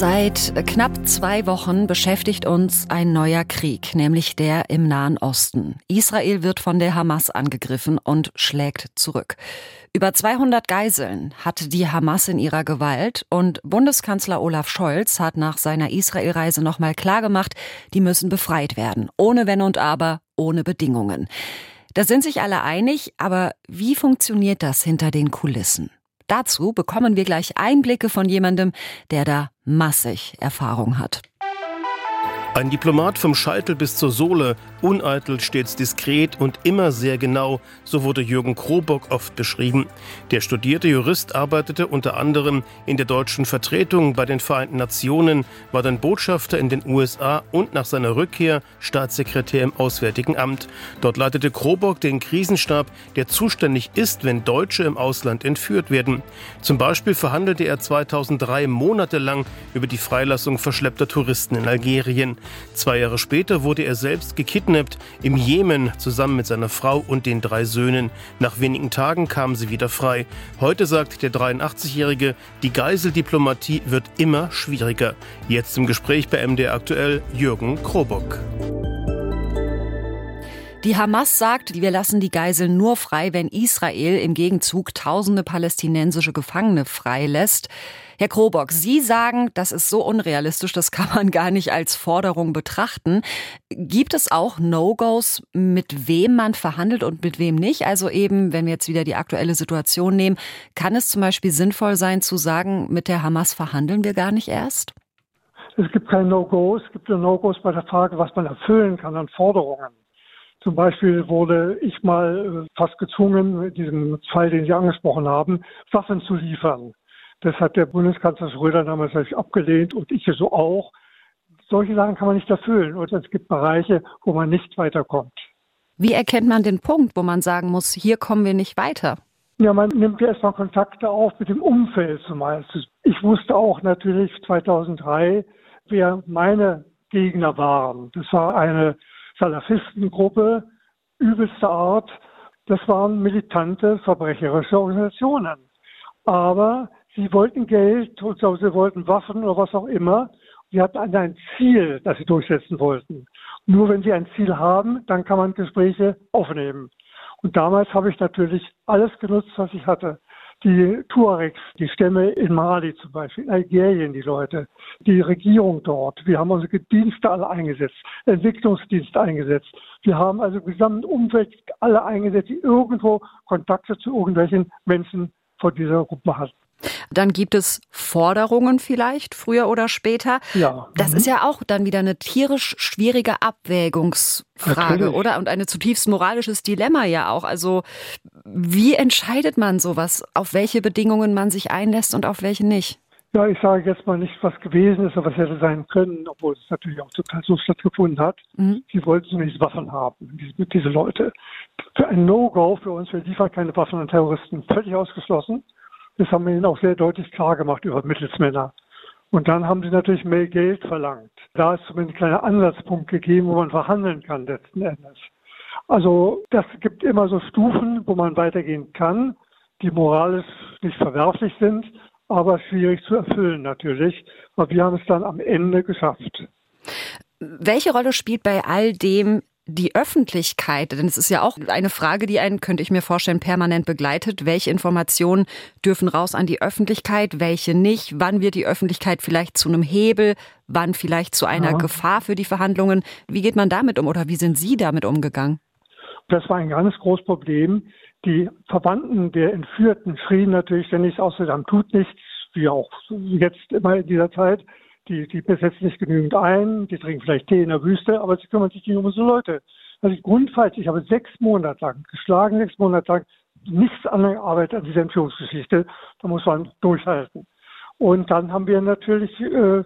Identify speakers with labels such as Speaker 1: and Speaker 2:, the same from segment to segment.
Speaker 1: Seit knapp zwei Wochen beschäftigt uns ein neuer Krieg, nämlich der im Nahen Osten. Israel wird von der Hamas angegriffen und schlägt zurück. Über 200 Geiseln hatte die Hamas in ihrer Gewalt und Bundeskanzler Olaf Scholz hat nach seiner Israelreise nochmal klargemacht, die müssen befreit werden. Ohne Wenn und Aber, ohne Bedingungen. Da sind sich alle einig, aber wie funktioniert das hinter den Kulissen? Dazu bekommen wir gleich Einblicke von jemandem, der da massig Erfahrung hat.
Speaker 2: Ein Diplomat vom Scheitel bis zur Sohle, uneitel, stets diskret und immer sehr genau, so wurde Jürgen Krobock oft beschrieben. Der studierte Jurist arbeitete unter anderem in der deutschen Vertretung bei den Vereinten Nationen, war dann Botschafter in den USA und nach seiner Rückkehr Staatssekretär im Auswärtigen Amt. Dort leitete Krobock den Krisenstab, der zuständig ist, wenn Deutsche im Ausland entführt werden. Zum Beispiel verhandelte er 2003 monatelang über die Freilassung verschleppter Touristen in Algerien. Zwei Jahre später wurde er selbst gekidnappt im Jemen zusammen mit seiner Frau und den drei Söhnen. Nach wenigen Tagen kamen sie wieder frei. Heute sagt der 83-Jährige, die Geiseldiplomatie wird immer schwieriger. Jetzt im Gespräch bei MDR aktuell Jürgen Krobock.
Speaker 1: Die Hamas sagt, wir lassen die Geiseln nur frei, wenn Israel im Gegenzug tausende palästinensische Gefangene freilässt. Herr Krobock, Sie sagen, das ist so unrealistisch, das kann man gar nicht als Forderung betrachten. Gibt es auch No-Gos, mit wem man verhandelt und mit wem nicht? Also eben, wenn wir jetzt wieder die aktuelle Situation nehmen, kann es zum Beispiel sinnvoll sein zu sagen, mit der Hamas verhandeln wir gar nicht erst?
Speaker 3: Es gibt keine No-Gos, es gibt nur No-Gos bei der Frage, was man erfüllen kann an Forderungen. Zum Beispiel wurde ich mal äh, fast gezwungen, in diesem Fall, den Sie angesprochen haben, Waffen zu liefern. Das hat der Bundeskanzler Schröder damals abgelehnt und ich so auch. Solche Sachen kann man nicht erfüllen und es gibt Bereiche, wo man nicht weiterkommt.
Speaker 1: Wie erkennt man den Punkt, wo man sagen muss, hier kommen wir nicht weiter?
Speaker 3: Ja, man nimmt ja erstmal Kontakte auf mit dem Umfeld zumeist. Ich wusste auch natürlich 2003, wer meine Gegner waren. Das war eine Salafistengruppe übelster Art. Das waren militante, verbrecherische Organisationen. Aber sie wollten Geld und sie wollten Waffen oder was auch immer. Sie hatten ein Ziel, das sie durchsetzen wollten. Nur wenn sie ein Ziel haben, dann kann man Gespräche aufnehmen. Und damals habe ich natürlich alles genutzt, was ich hatte die Tuaregs, die Stämme in Mali zum Beispiel, in Algerien die Leute, die Regierung dort. Wir haben unsere Dienste alle eingesetzt, Entwicklungsdienste eingesetzt. Wir haben also gesamten Umwelt alle eingesetzt, die irgendwo Kontakte zu irgendwelchen Menschen von dieser Gruppe hatten.
Speaker 1: Dann gibt es Forderungen vielleicht, früher oder später. Ja. Das mhm. ist ja auch dann wieder eine tierisch schwierige Abwägungsfrage, Natürlich. oder? Und ein zutiefst moralisches Dilemma ja auch. Also, wie entscheidet man sowas, auf welche Bedingungen man sich einlässt und auf welche nicht?
Speaker 3: Ja, ich sage jetzt mal nicht, was gewesen ist, aber was hätte sein können, obwohl es natürlich auch total so stattgefunden hat. Mhm. Sie wollten zunächst Waffen haben, diese, diese Leute. Für ein No-Go für uns, wir liefern keine Waffen an Terroristen, völlig ausgeschlossen. Das haben wir ihnen auch sehr deutlich klar gemacht über Mittelsmänner. Und dann haben sie natürlich mehr Geld verlangt. Da ist zumindest ein kleiner Ansatzpunkt gegeben, wo man verhandeln kann letzten Endes. Also das gibt immer so Stufen, wo man weitergehen kann, die moralisch nicht verwerflich sind, aber schwierig zu erfüllen natürlich. Aber wir haben es dann am Ende geschafft.
Speaker 1: Welche Rolle spielt bei all dem die Öffentlichkeit, denn es ist ja auch eine Frage, die einen, könnte ich mir vorstellen, permanent begleitet. Welche Informationen dürfen raus an die Öffentlichkeit, welche nicht? Wann wird die Öffentlichkeit vielleicht zu einem Hebel? Wann vielleicht zu einer ja. Gefahr für die Verhandlungen? Wie geht man damit um oder wie sind Sie damit umgegangen?
Speaker 3: Das war ein ganz großes Problem. Die Verwandten der Entführten schrien natürlich ständig aus, Saddam tut nichts, wie auch jetzt immer in dieser Zeit die, die besetzen nicht genügend ein, die trinken vielleicht Tee in der Wüste, aber sie kümmern sich nicht um unsere Leute. Also grundfalls, ich habe sechs Monate lang, geschlagen sechs Monate lang, nichts angearbeitet an dieser Entführungsgeschichte. Da muss man durchhalten. Und dann haben wir natürlich äh,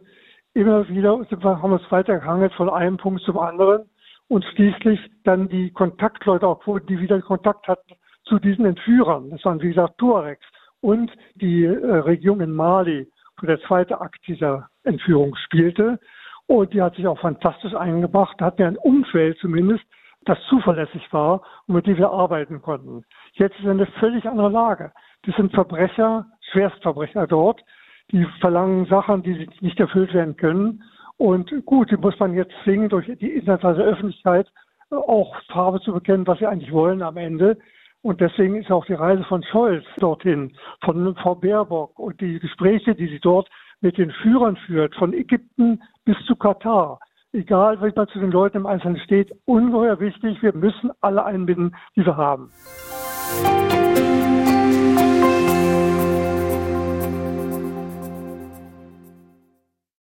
Speaker 3: immer wieder, haben uns weitergehangelt von einem Punkt zum anderen und schließlich dann die Kontaktleute auch, die wieder Kontakt hatten zu diesen Entführern. Das waren, wie gesagt, Tuaregs und die äh, Regierung in Mali der zweite Akt dieser Entführung spielte. Und die hat sich auch fantastisch eingebracht, hat mir ein Umfeld zumindest, das zuverlässig war und mit dem wir arbeiten konnten. Jetzt ist eine völlig andere Lage. Das sind Verbrecher, Schwerstverbrecher dort, die verlangen Sachen, die nicht erfüllt werden können. Und gut, die muss man jetzt zwingen, durch die internationale Öffentlichkeit auch Farbe zu bekennen, was sie eigentlich wollen am Ende. Und deswegen ist auch die Reise von Scholz dorthin, von Frau Baerbock und die Gespräche, die sie dort mit den Führern führt, von Ägypten bis zu Katar, egal wie man zu den Leuten im Einzelnen steht, ungeheuer wichtig. Wir müssen alle einbinden, die wir haben.